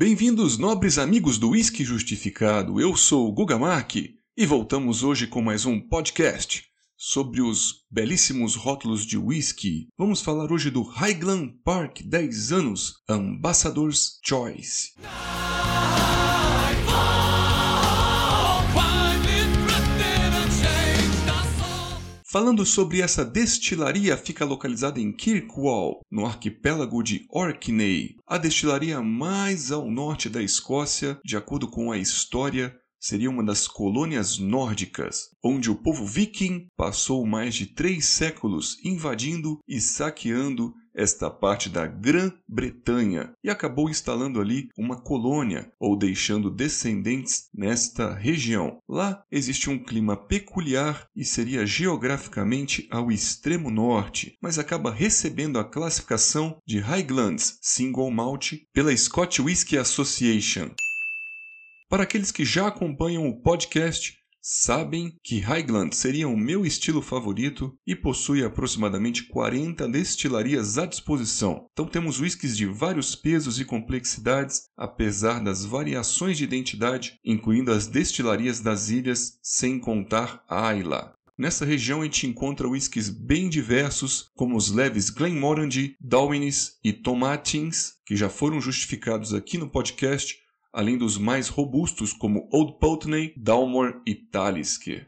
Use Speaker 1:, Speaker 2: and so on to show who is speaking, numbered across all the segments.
Speaker 1: Bem-vindos, nobres amigos do Whisky Justificado. Eu sou o Guga Mark e voltamos hoje com mais um podcast sobre os belíssimos rótulos de whisky. Vamos falar hoje do Highland Park 10 anos Ambassador's Choice. Falando sobre essa destilaria, fica localizada em Kirkwall, no arquipélago de Orkney, a destilaria mais ao norte da Escócia, de acordo com a história seria uma das colônias nórdicas, onde o povo viking passou mais de três séculos invadindo e saqueando esta parte da Grã-Bretanha e acabou instalando ali uma colônia ou deixando descendentes nesta região. Lá existe um clima peculiar e seria geograficamente ao extremo norte, mas acaba recebendo a classificação de Highlands Single Malt pela Scotch Whisky Association. Para aqueles que já acompanham o podcast, sabem que Highland seria o meu estilo favorito e possui aproximadamente 40 destilarias à disposição. Então temos whiskies de vários pesos e complexidades, apesar das variações de identidade, incluindo as destilarias das ilhas, sem contar a Ayla. Nessa região a gente encontra whiskies bem diversos, como os leves Glenmorangie, Dawins e Tomatins, que já foram justificados aqui no podcast, além dos mais robustos como Old Pulteney, Dalmore e Talisker.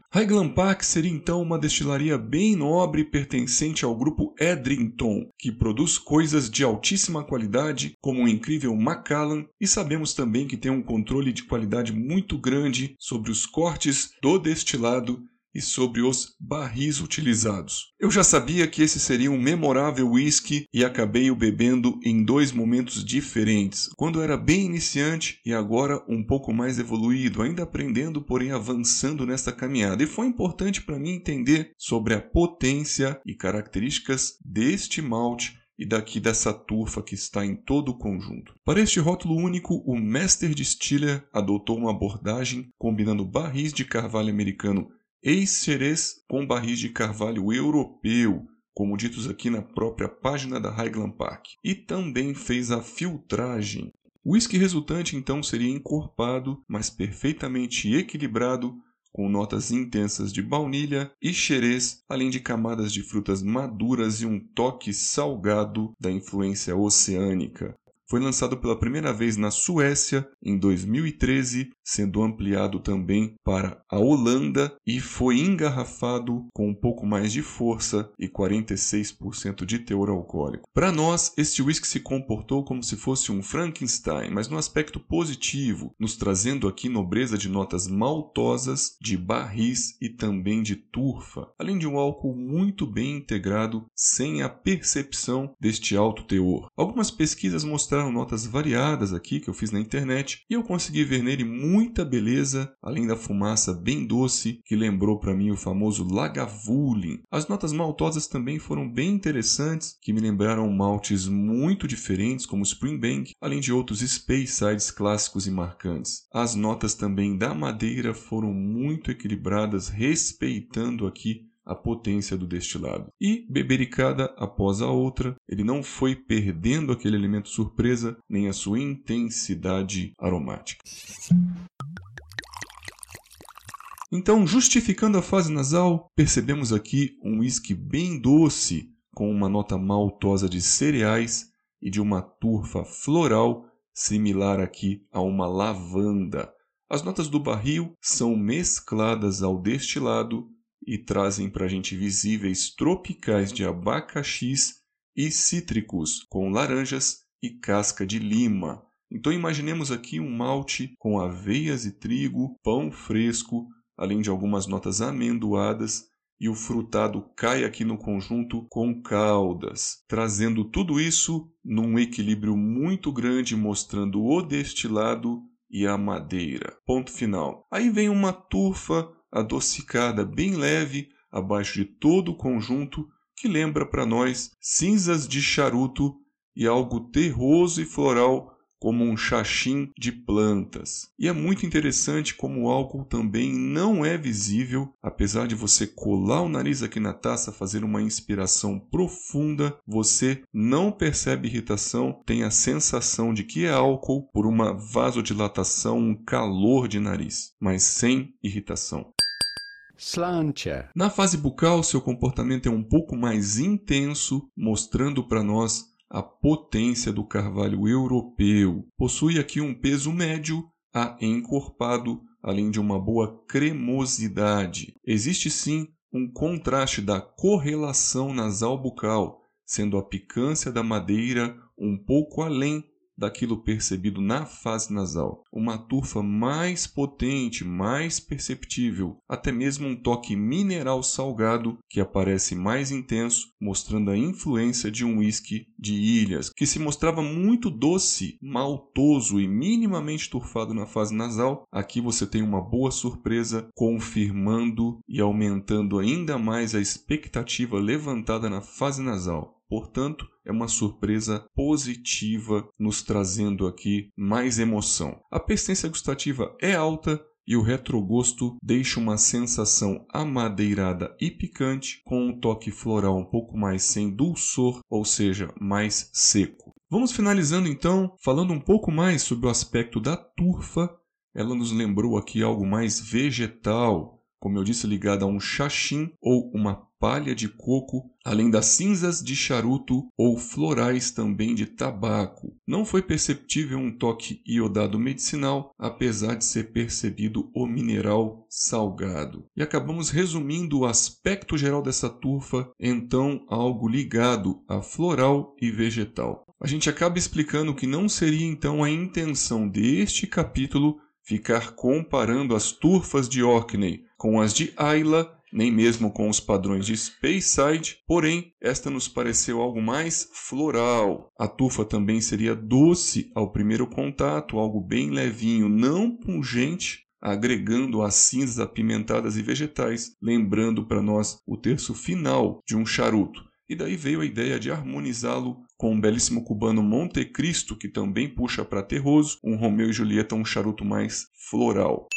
Speaker 1: Park seria então uma destilaria bem nobre pertencente ao grupo Edrington, que produz coisas de altíssima qualidade, como o incrível Macallan, e sabemos também que tem um controle de qualidade muito grande sobre os cortes do destilado e sobre os barris utilizados. Eu já sabia que esse seria um memorável whisky e acabei o bebendo em dois momentos diferentes, quando era bem iniciante e agora um pouco mais evoluído, ainda aprendendo, porém avançando nesta caminhada. E foi importante para mim entender sobre a potência e características deste malte e daqui dessa turfa que está em todo o conjunto. Para este rótulo único, o Master Distiller adotou uma abordagem combinando barris de carvalho americano ex-xerez com barris de carvalho europeu, como ditos aqui na própria página da Highland Park, e também fez a filtragem. O whisky resultante então seria encorpado, mas perfeitamente equilibrado, com notas intensas de baunilha e xerez, além de camadas de frutas maduras e um toque salgado da influência oceânica. Foi lançado pela primeira vez na Suécia em 2013, sendo ampliado também para a Holanda e foi engarrafado com um pouco mais de força e 46% de teor alcoólico. Para nós, este whisky se comportou como se fosse um Frankenstein, mas no aspecto positivo, nos trazendo aqui nobreza de notas maltosas, de barris e também de turfa, além de um álcool muito bem integrado, sem a percepção deste alto teor. Algumas pesquisas mostraram mostraram notas variadas aqui que eu fiz na internet e eu consegui ver nele muita beleza, além da fumaça bem doce que lembrou para mim o famoso Lagavulin. As notas maltosas também foram bem interessantes, que me lembraram maltes muito diferentes como Springbank, além de outros Spacesides clássicos e marcantes. As notas também da madeira foram muito equilibradas, respeitando aqui a potência do destilado. E, bebericada após a outra, ele não foi perdendo aquele elemento surpresa nem a sua intensidade aromática. Então, justificando a fase nasal, percebemos aqui um whisky bem doce, com uma nota maltosa de cereais e de uma turfa floral similar aqui a uma lavanda. As notas do barril são mescladas ao destilado e trazem para a gente visíveis tropicais de abacaxis e cítricos, com laranjas e casca de lima. Então imaginemos aqui um malte com aveias e trigo, pão fresco, além de algumas notas amendoadas, e o frutado cai aqui no conjunto com caldas, trazendo tudo isso num equilíbrio muito grande, mostrando o destilado e a madeira. Ponto final. Aí vem uma turfa adocicada bem leve abaixo de todo o conjunto que lembra para nós cinzas de charuto e algo terroso e floral como um chachim de plantas. E é muito interessante como o álcool também não é visível, apesar de você colar o nariz aqui na taça, fazer uma inspiração profunda, você não percebe irritação, tem a sensação de que é álcool por uma vasodilatação, um calor de nariz, mas sem irritação. Slantia. Na fase bucal, seu comportamento é um pouco mais intenso, mostrando para nós a potência do carvalho europeu. Possui aqui um peso médio a encorpado, além de uma boa cremosidade. Existe sim um contraste da correlação nasal bucal, sendo a picância da madeira um pouco além daquilo percebido na fase nasal. Uma turfa mais potente, mais perceptível, até mesmo um toque mineral salgado que aparece mais intenso, mostrando a influência de um whisky de ilhas, que se mostrava muito doce, maltoso e minimamente turfado na fase nasal. Aqui você tem uma boa surpresa, confirmando e aumentando ainda mais a expectativa levantada na fase nasal. Portanto, é uma surpresa positiva, nos trazendo aqui mais emoção. A persistência gustativa é alta e o retrogosto deixa uma sensação amadeirada e picante, com um toque floral um pouco mais sem dulçor, ou seja, mais seco. Vamos finalizando então, falando um pouco mais sobre o aspecto da turfa. Ela nos lembrou aqui algo mais vegetal, como eu disse, ligada a um chachim ou uma palha de coco, além das cinzas de charuto ou florais também de tabaco. Não foi perceptível um toque iodado medicinal, apesar de ser percebido o mineral salgado. E acabamos resumindo o aspecto geral dessa turfa, então algo ligado a floral e vegetal. A gente acaba explicando que não seria então a intenção deste capítulo ficar comparando as turfas de Orkney com as de Ayla nem mesmo com os padrões de Speyside, porém, esta nos pareceu algo mais floral. A tufa também seria doce ao primeiro contato, algo bem levinho, não pungente, agregando as cinzas apimentadas e vegetais, lembrando para nós o terço final de um charuto. E daí veio a ideia de harmonizá-lo com um belíssimo cubano Monte Cristo, que também puxa para terroso, um Romeu e Julieta, um charuto mais floral.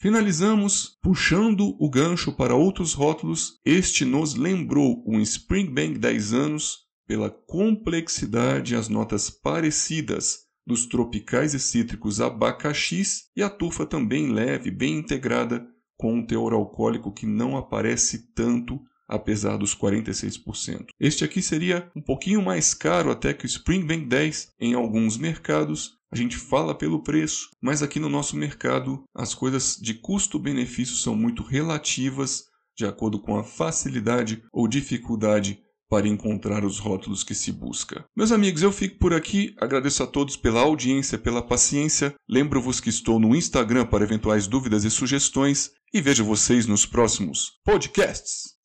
Speaker 1: Finalizamos puxando o gancho para outros rótulos. Este nos lembrou um Springbank 10 anos pela complexidade e as notas parecidas dos tropicais e cítricos abacaxis e a tufa também leve, bem integrada, com um teor alcoólico que não aparece tanto apesar dos 46%. Este aqui seria um pouquinho mais caro até que o Springbank 10 em alguns mercados, a gente fala pelo preço, mas aqui no nosso mercado as coisas de custo-benefício são muito relativas de acordo com a facilidade ou dificuldade para encontrar os rótulos que se busca. Meus amigos, eu fico por aqui. Agradeço a todos pela audiência, pela paciência. Lembro-vos que estou no Instagram para eventuais dúvidas e sugestões e vejo vocês nos próximos podcasts.